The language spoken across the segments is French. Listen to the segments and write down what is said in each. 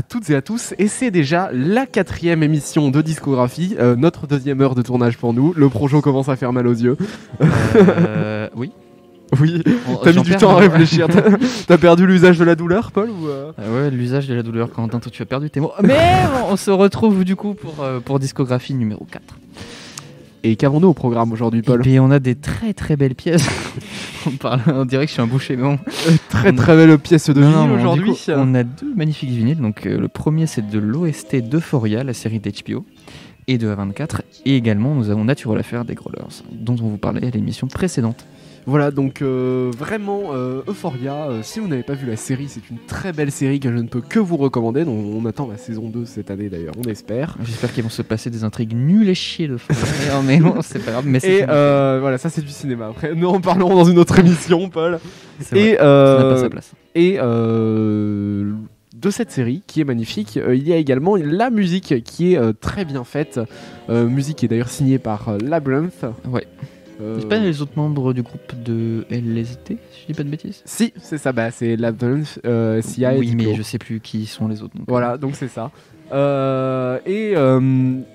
à toutes et à tous, et c'est déjà la quatrième émission de discographie, euh, notre deuxième heure de tournage pour nous. Le projo commence à faire mal aux yeux. Euh, oui. Oui, On- t'as mis du temps à réfléchir. T'as- perdu l'usage de la douleur, Paul ou euh Ah ouais, l'usage de la douleur, Quentin, toi tu as perdu tes mots. Mais on se retrouve du coup pour, euh, pour discographie numéro 4. Et qu'avons-nous au programme aujourd'hui, Et Paul puis on a des très très belles pièces. on, parle, on dirait que je suis un boucher, mais bon. Très très belle pièce de vinyle aujourd'hui. On a deux magnifiques vinyles. Donc, euh, le premier, c'est de l'OST d'Euphoria, la série d'HBO, et de A24. Et également, nous avons Natural Affair des Growlers, dont on vous parlait à l'émission précédente. Voilà, donc euh, vraiment euh, Euphoria, euh, si vous n'avez pas vu la série, c'est une très belle série que je ne peux que vous recommander. Donc on attend la saison 2 cette année d'ailleurs, on espère. J'espère qu'ils vont se passer des intrigues nulles et chier de Non, mais bon, c'est pas grave. Mais Et voilà, ça c'est du cinéma. Après, nous en parlerons dans une autre émission, Paul. vrai, Et, ça n'a pas sa place. et de cette série qui est magnifique, euh, il y a également la musique qui est euh, très bien faite. Euh, musique qui est d'ailleurs signée par Labyrinth. Ouais. Euh, C'est pas les autres membres du groupe de LSD, si je dis pas de bêtises? Si, c'est ça, bah, c'est Labyrinth, euh, CI et Oui, mais je sais plus qui sont les autres. donc, Voilà, donc c'est ça. Euh, et, euh,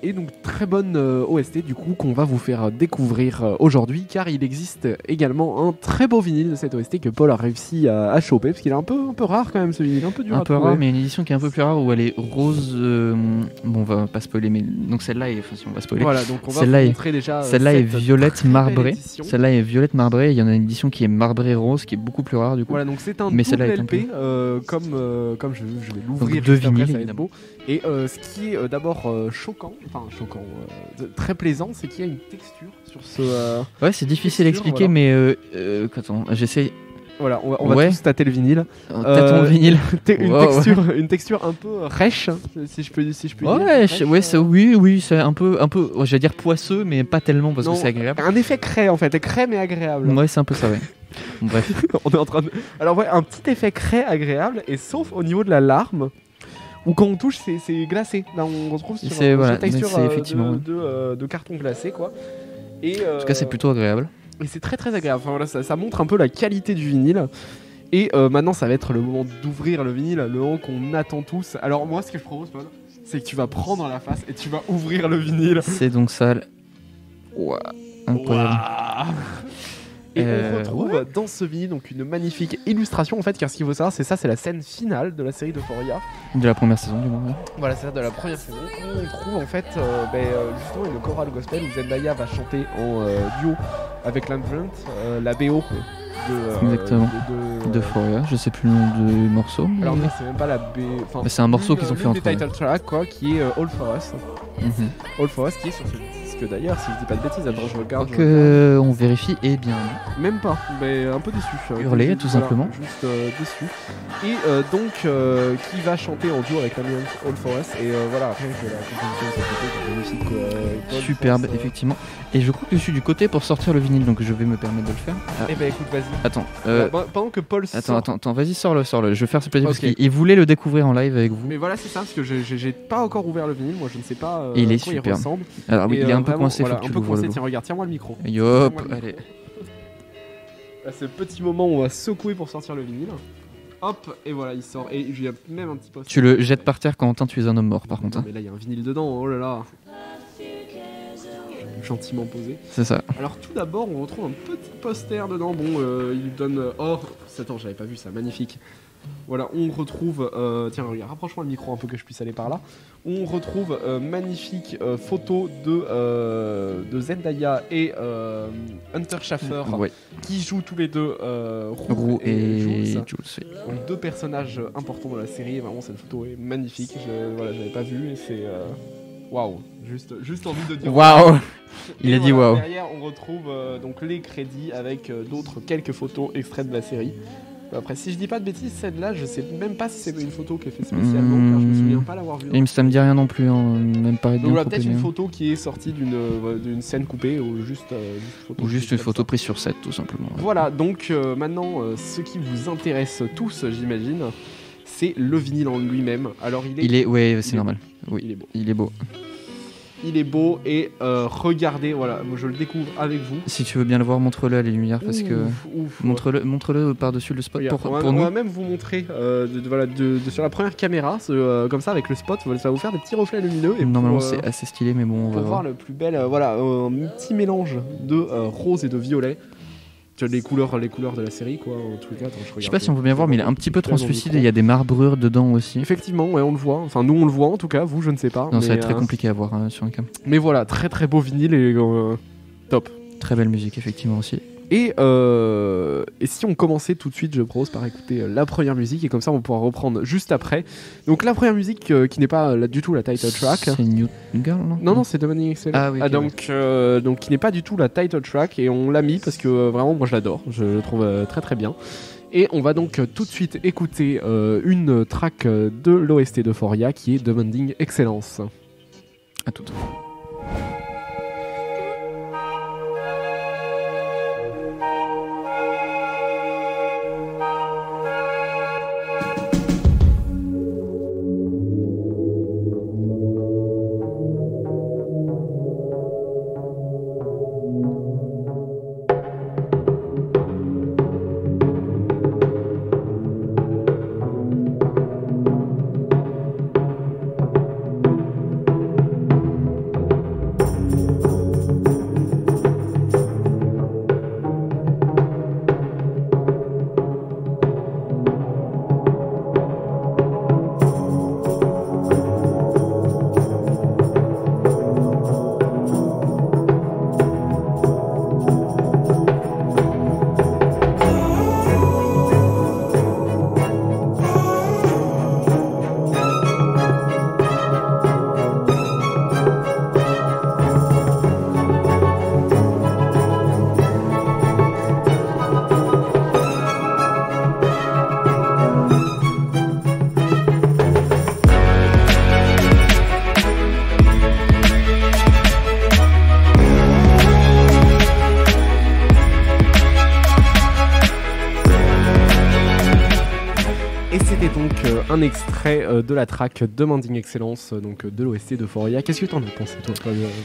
et donc très bonne euh, OST du coup qu'on va vous faire découvrir aujourd'hui car il existe également un très beau vinyle de cette OST que Paul a réussi à, à choper parce qu'il est un peu, un peu rare quand même ce vinyle, un peu dur un à peu trouver. rare, mais une édition qui est un peu plus rare où elle est rose. bon, on va pas spoiler, mais donc celle-là est. Enfin, si on va spoiler. Voilà, donc on va Celle-là vous est- montrer déjà. Celle-là est violette marbrée. Celle-là est violette marbrée. Il y en a une édition qui est marbrée rose, qui est beaucoup plus rare du coup. Voilà, donc c'est un Mais double celle-là est un LP, euh, comme, euh, comme je, je vais l'ouvrir deux vinyles, beau. Et euh, ce qui est euh, d'abord euh, choquant, enfin choquant, euh, de- très plaisant, c'est qu'il y a une texture sur ce. euh, Ouais, c'est difficile à Texture, expliquer, voilà. mais euh, euh, attends, j'essaie. Voilà, on va, on va Ouais. tous tâter le vinyle. T'as ton Euh, vinyle. Te- une, Wow, texture, une texture un peu rêche, si je peux, si je peux dire. Ouais, je- euh, oui, oui, c'est un peu, un peu, ouais, j'allais dire poisseux, mais pas tellement parce non, que c'est agréable. Un effet craie en fait, craie mais agréable. Ouais, c'est un peu ça, ouais. Bon, bref. on est en train de... Alors ouais, un petit effet craie agréable, et sauf au niveau de la larme, où quand on touche, c'est glacé. Là, on retrouve sur, euh, voilà, une texture euh, effectivement, de, ouais. de, euh, de carton glacé, quoi. Et, euh, En tout cas, c'est plutôt agréable. Et c'est très très agréable. Enfin, voilà, ça, ça montre un peu la qualité du vinyle. Et euh, maintenant, ça va être le moment d'ouvrir le vinyle, le moment qu'on attend tous. Alors moi, ce que je propose, Paul, c'est que tu vas prendre la face et tu vas ouvrir le vinyle. C'est donc ça. Ouah, incroyable. Et Euh, on retrouve dans ce vinyle donc une magnifique illustration en fait car ce qu'il faut savoir c'est ça c'est la scène finale de la série d'Euphoria De la première saison, du moins. ouais. voilà c'est de la première saison on trouve en fait euh, ben, euh, justement une chorale gospel où Zendaya va chanter en euh, duo avec euh, la BO de, euh, Exactement. de, de- De Foria, je sais plus le nom du morceau. alors c'est même pas la B enfin Mais c'est un morceau qu'ils ont fait eux. title tracks quoi qui est euh, All For Us Mhm. All For Us qui est sur ce d'ailleurs si je dis pas de bêtises attends je regarde, je Donc, on vérifie, et bien. Même pas, mais un peu déçu. euh, Hurler, juste- tout voilà, simplement. Juste euh, déçu. Et euh, donc, qui va chanter en duo avec la All For Us. Et voilà, après, que la composition de Superbe, effectivement. Et je crois que je suis du côté pour sortir le vinyle, donc je vais me permettre de le faire. Ah, Eh ben écoute, vas-y. attends, euh, Bah, pendant que Paul attends, sort- attends, attends, vas-y, sors-le, sors-le. Je vais faire ce plaisir parce qu'il il voulait le découvrir en live avec vous. Mais voilà, c'est ça, parce que j'ai- pas encore ouvert le vinyle. Moi, je ne sais pas euh, il est il superbe. ressemble. Alors oui, il est un peu vraiment, coincé, voilà, un tu peu coincé. Tiens, regarde, tiens-moi le micro. Le micro. allez. Là, c'est le petit moment où on va secouer pour sortir le vinyle. Hop, et voilà, il sort. Et il y a même un petit post. Tu le jettes par terre, Quentin, tu es un homme mort par contre. Non, hein. mais là, il y a un vinyle dedans, oh là là. Gentiment posé. C'est ça. Alors tout d'abord, on retrouve un petit poster dedans. Bon, euh, il donne. Oh, attends, j'avais pas vu ça, magnifique. Voilà, on retrouve. euh, tiens, regarde, rapproche-moi le micro un peu que je puisse aller par là. On retrouve euh, magnifique euh, photo de, euh, de Zendaya et Hunter Schaffer Ouais. qui jouent tous les deux Roux Roux et Jules. Jules. oui. Donc deux personnages importants dans la série. Vraiment, cette photo est magnifique. Je, voilà, j'avais pas vu et c'est. Waouh, juste, juste envie de dire. Waouh Il Et a dit waouh. Derrière, on retrouve donc les crédits avec d'autres quelques photos extraites de la série. Après, si je dis pas de bêtises, celle-là, je sais même pas si c'est une photo qui est faite spécialement, car je me souviens pas l'avoir vue. Et ça me dit rien non plus, hein, même pareil Donc peut-être une mais- photo qui est sortie d'une euh, d'une scène coupée ou juste, euh, juste photo Ou juste une photo prise sur set, tout simplement. Voilà, donc euh, maintenant, ce qui vous intéresse tous, j'imagine, c'est le vinyle en lui-même. Alors il est, Il est, ouais, c'est est normal. Oui, il est beau. il est beau. Il est beau et euh, regardez, voilà, moi, je le découvre avec vous. Si tu veux bien le voir, montre-le à les lumières parce que. Ouf. Montre-le montre par-dessus le spot Regarde, pour, on, va, pour on nous. va même vous montrer euh, de, de- voilà, de, de- sur la première caméra, ce, euh, comme ça avec le spot, ça va vous faire des petits reflets lumineux. Et Normalement, c'est assez stylé, mais bon, on va voir voir. le plus bel, voilà, un petit mélange de rose et de violet. Les couleurs, les couleurs de la série, quoi. En tout cas, attends, je, Je sais pas si on peut bien voir, mais il est un petit peu translucide et il y a des marbrures dedans aussi. Effectivement, ouais, on le voit. Enfin, nous, on le voit en tout cas. Vous, je ne sais pas. Non, ça va être très euh, compliqué à voir hein, sur un cam. mais voilà, très très beau vinyle et euh, top. Très belle musique, effectivement aussi. Et, euh, et si on commençait tout de suite, je propose par écouter euh, la première musique et comme ça on pourra reprendre juste après. Donc la première musique euh, qui n'est pas là, du tout la title track. C'est New Girl, non Non, non, c'est Dominic Excellent. Ah oui, ok, donc, donc qui n'est pas du tout la title track et on l'a mis parce que vraiment moi je l'adore, je le trouve très très bien. Et on va donc tout de suite écouter une track de l'OST de Foria qui est Demanding Excellence. À tout. Un extrait euh, de la track Demanding Excellence, euh, donc euh, de l'OST de Foria. Qu'est-ce que t'en as pensé toi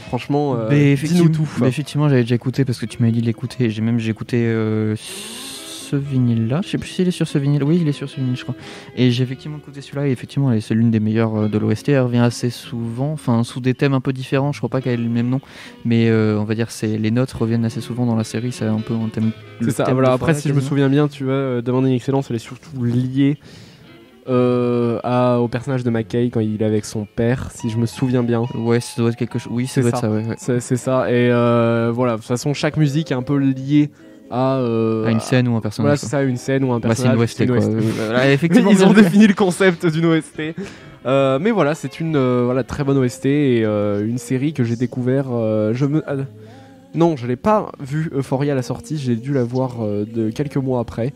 Franchement, euh, Mais dis-nous effectivement, tout. mais effectivement, j'avais déjà écouté parce que tu m'avais dit de l'écouter. J'ai même j'ai écouté euh, ce vinyle-là. Je sais plus s'il est sur ce vinyle. Oui, il est sur ce vinyle, je crois. Et j'ai effectivement écouté celui-là. Et effectivement, c'est l'une des meilleures de l'OST. Elle revient assez souvent, enfin sous des thèmes un peu différents. Je crois pas qu'elle ait le même nom, mais euh, on va dire c'est les notes reviennent assez souvent dans la série. C'est un peu un thème. C'est ça. Voilà, après, si je me souviens bien, tu vois, Demanding Excellence, elle est surtout liée euh, à- au personnage de McKay quand il est avec son père, si je me souviens bien. Ouais, ça doit être quelque chose. Oui, C'est ça doit être ça. ça. Ouais, ouais. C'est ça. Et euh, voilà, de toute façon, chaque musique est un peu liée à, euh, À une scène ou un personnage. Voilà, quoi. c'est ça, une scène ou un Bah, c'est une personnage. OST, une quoi. OST. Voilà, effectivement, Ils ont défini le concept d'une OST. Mais voilà, c'est une voilà, très bonne OST et une série que j'ai découvert. je me... ah, non, je l'ai pas vu Euphoria à la sortie, j'ai dû la voir de quelques mois après.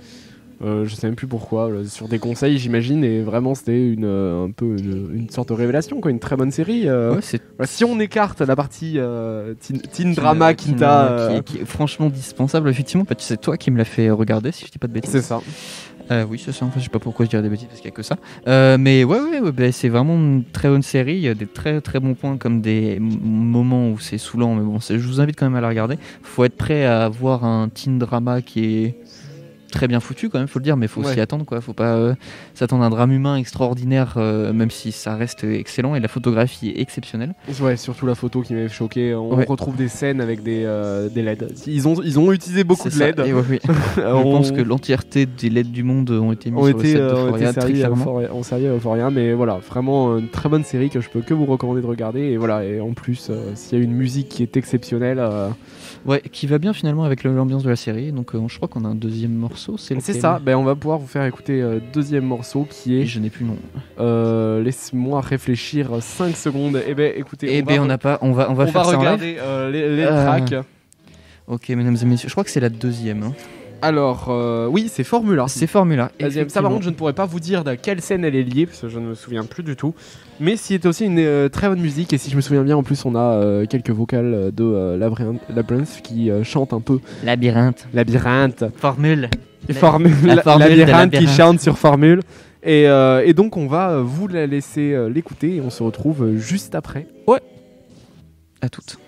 Euh, je sais même plus pourquoi, euh, sur des conseils j'imagine, et vraiment c'était une, euh, un peu une, une sorte de révélation, quoi, une très bonne série. euh. Ouais, si on écarte la partie teen, teen drama qui, euh, qui, qui est franchement dispensable effectivement parce que c'est toi qui me l'as fait regarder si je dis pas de bêtises c'est ça. Oui c'est ça enfin, je sais pas pourquoi je dirais des bêtises parce qu'il y a que ça mais ouais ouais, ouais, bah, c'est vraiment une très bonne série il y a des très très bons points comme des moments où c'est saoulant mais bon je vous invite quand même à la regarder faut être prêt à voir un teen drama qui est très bien foutu quand même faut le dire mais faut Ouais. s'y attendre quoi faut pas euh, s'attendre à un drame humain extraordinaire euh, même si ça reste excellent et la photographie est exceptionnelle Ouais, surtout la photo qui m'avait choqué. On Ouais. retrouve des scènes avec des, euh, des LED. Ils ont, ils ont utilisé beaucoup de. LED. Et ouais, oui. Je On- pense que l'entièreté des LED du monde ont été mis on sur le set euh, très clairement. À Euphoria, mais voilà, vraiment une très bonne série que je peux que vous recommander de regarder. Et voilà, et en plus, s'il y a une musique qui est exceptionnelle, Ouais, qui va bien finalement avec l'ambiance de la série. Donc je crois qu'on a un deuxième morceau. C'est c'est lequel ça. Ben, on va pouvoir vous faire écouter euh, deuxième morceau qui Et est. je n'ai plus le nom. euh, Laisse-moi réfléchir 5 secondes. Et ben, écoutez, Eh on ben va, on n'a pas. On va on va on faire va ça en live. regarder euh, les, les Euh, tracks. Ok, mesdames et messieurs, je crois que c'est la deuxième. hein. Alors, euh, oui, c'est Formula. C'est Formula. Deuxième. Ça, par contre, je ne pourrais pas vous dire de quelle scène elle est liée, parce que je ne me souviens plus du tout. Mais c'est aussi une euh, très bonne musique, et si je me souviens bien, en plus, on a euh, quelques vocales de euh, Labyrinth, Labyrinth qui euh, chante un peu Labyrinthe. Labyrinthe. Formule. Formule, la formule Labyrinthe qui chante sur Formule. Et, euh, et donc, on va euh, vous la laisser euh, l'écouter, et on se retrouve juste après. Ouais. À toutes.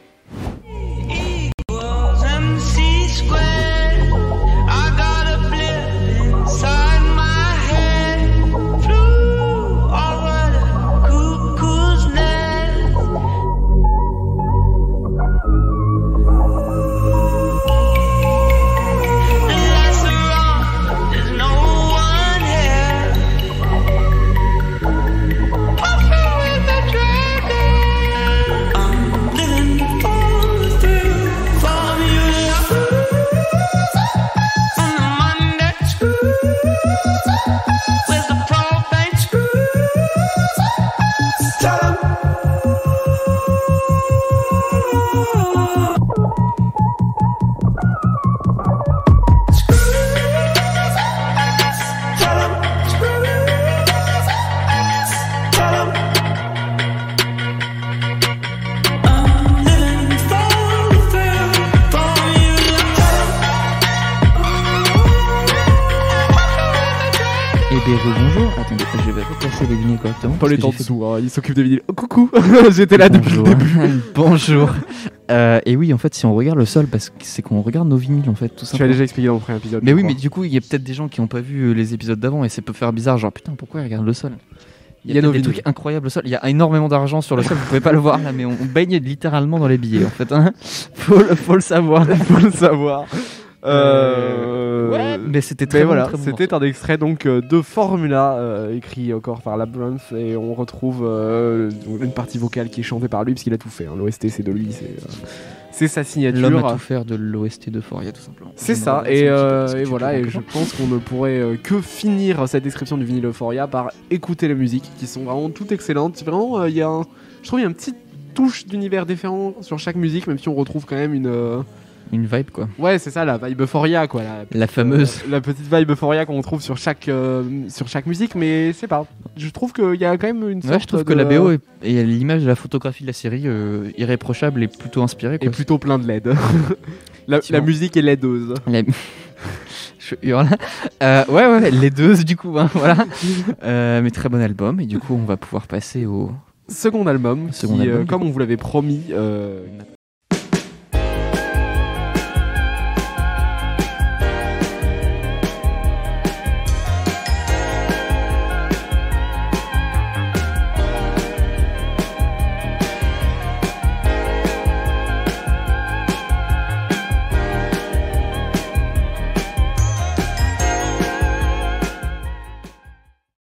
Paul est en dessous, hein, il s'occupe des vinyles. Oh, coucou J'étais là depuis le Bonjour. début. Bonjour. Euh, et oui, en fait, si on regarde le sol, parce que c'est qu'on regarde nos vinyles, en fait, tout Tu as déjà expliqué dans le premier épisode. Mais oui, crois. mais du coup, il y a peut-être des gens qui n'ont pas vu euh, les épisodes d'avant et ça peut faire bizarre. Genre, putain, pourquoi ils regardent le sol? Il y y a, nos des vinyles. trucs incroyables au sol. Il y a énormément d'argent sur le sol. Vous pouvez pas le voir là, mais on, on baigne littéralement dans les billets. En fait, hein. faut, le, faut le savoir. faut le savoir. Euh... Ouais, mais c'était très Mais bon, voilà, très bon c'était un extrait donc euh, de Formula euh, écrit encore par Labyrinth et on retrouve euh, une partie vocale qui est chantée par lui parce qu'il a tout fait. hein. L'OST c'est de lui, c'est euh, c'est sa signature. L'homme a tout faire de l'OST de Foria, tout simplement. C'est ça, et, un petit euh, voilà, et je pense qu'on ne pourrait euh, que finir cette description du vinyle Euphoria par écouter les musiques qui sont vraiment toutes excellentes. Vraiment, euh, il y a un, je trouve qu'il y a une petite touche d'univers différent sur chaque musique, même si on retrouve quand même une. Une vibe, quoi. Ouais, c'est ça, la vibe Euphoria, quoi. La, La fameuse. euh, la petite vibe Euphoria qu'on trouve sur chaque, euh, sur chaque musique, mais c'est pas. Je trouve qu'il y a quand même une sorte Ouais, je trouve que la BO est- et l'image de la photographie de la série euh, irréprochable et plutôt inspirée. Quoi. plutôt plein de LED. la, musique est LEDeuse. La- Je hurle. Ouais, ouais, les deux du coup, hein, voilà. Mais très bon album, et du coup, on va pouvoir passer au. Second album, Second qui, album. comme on vous l'avait promis,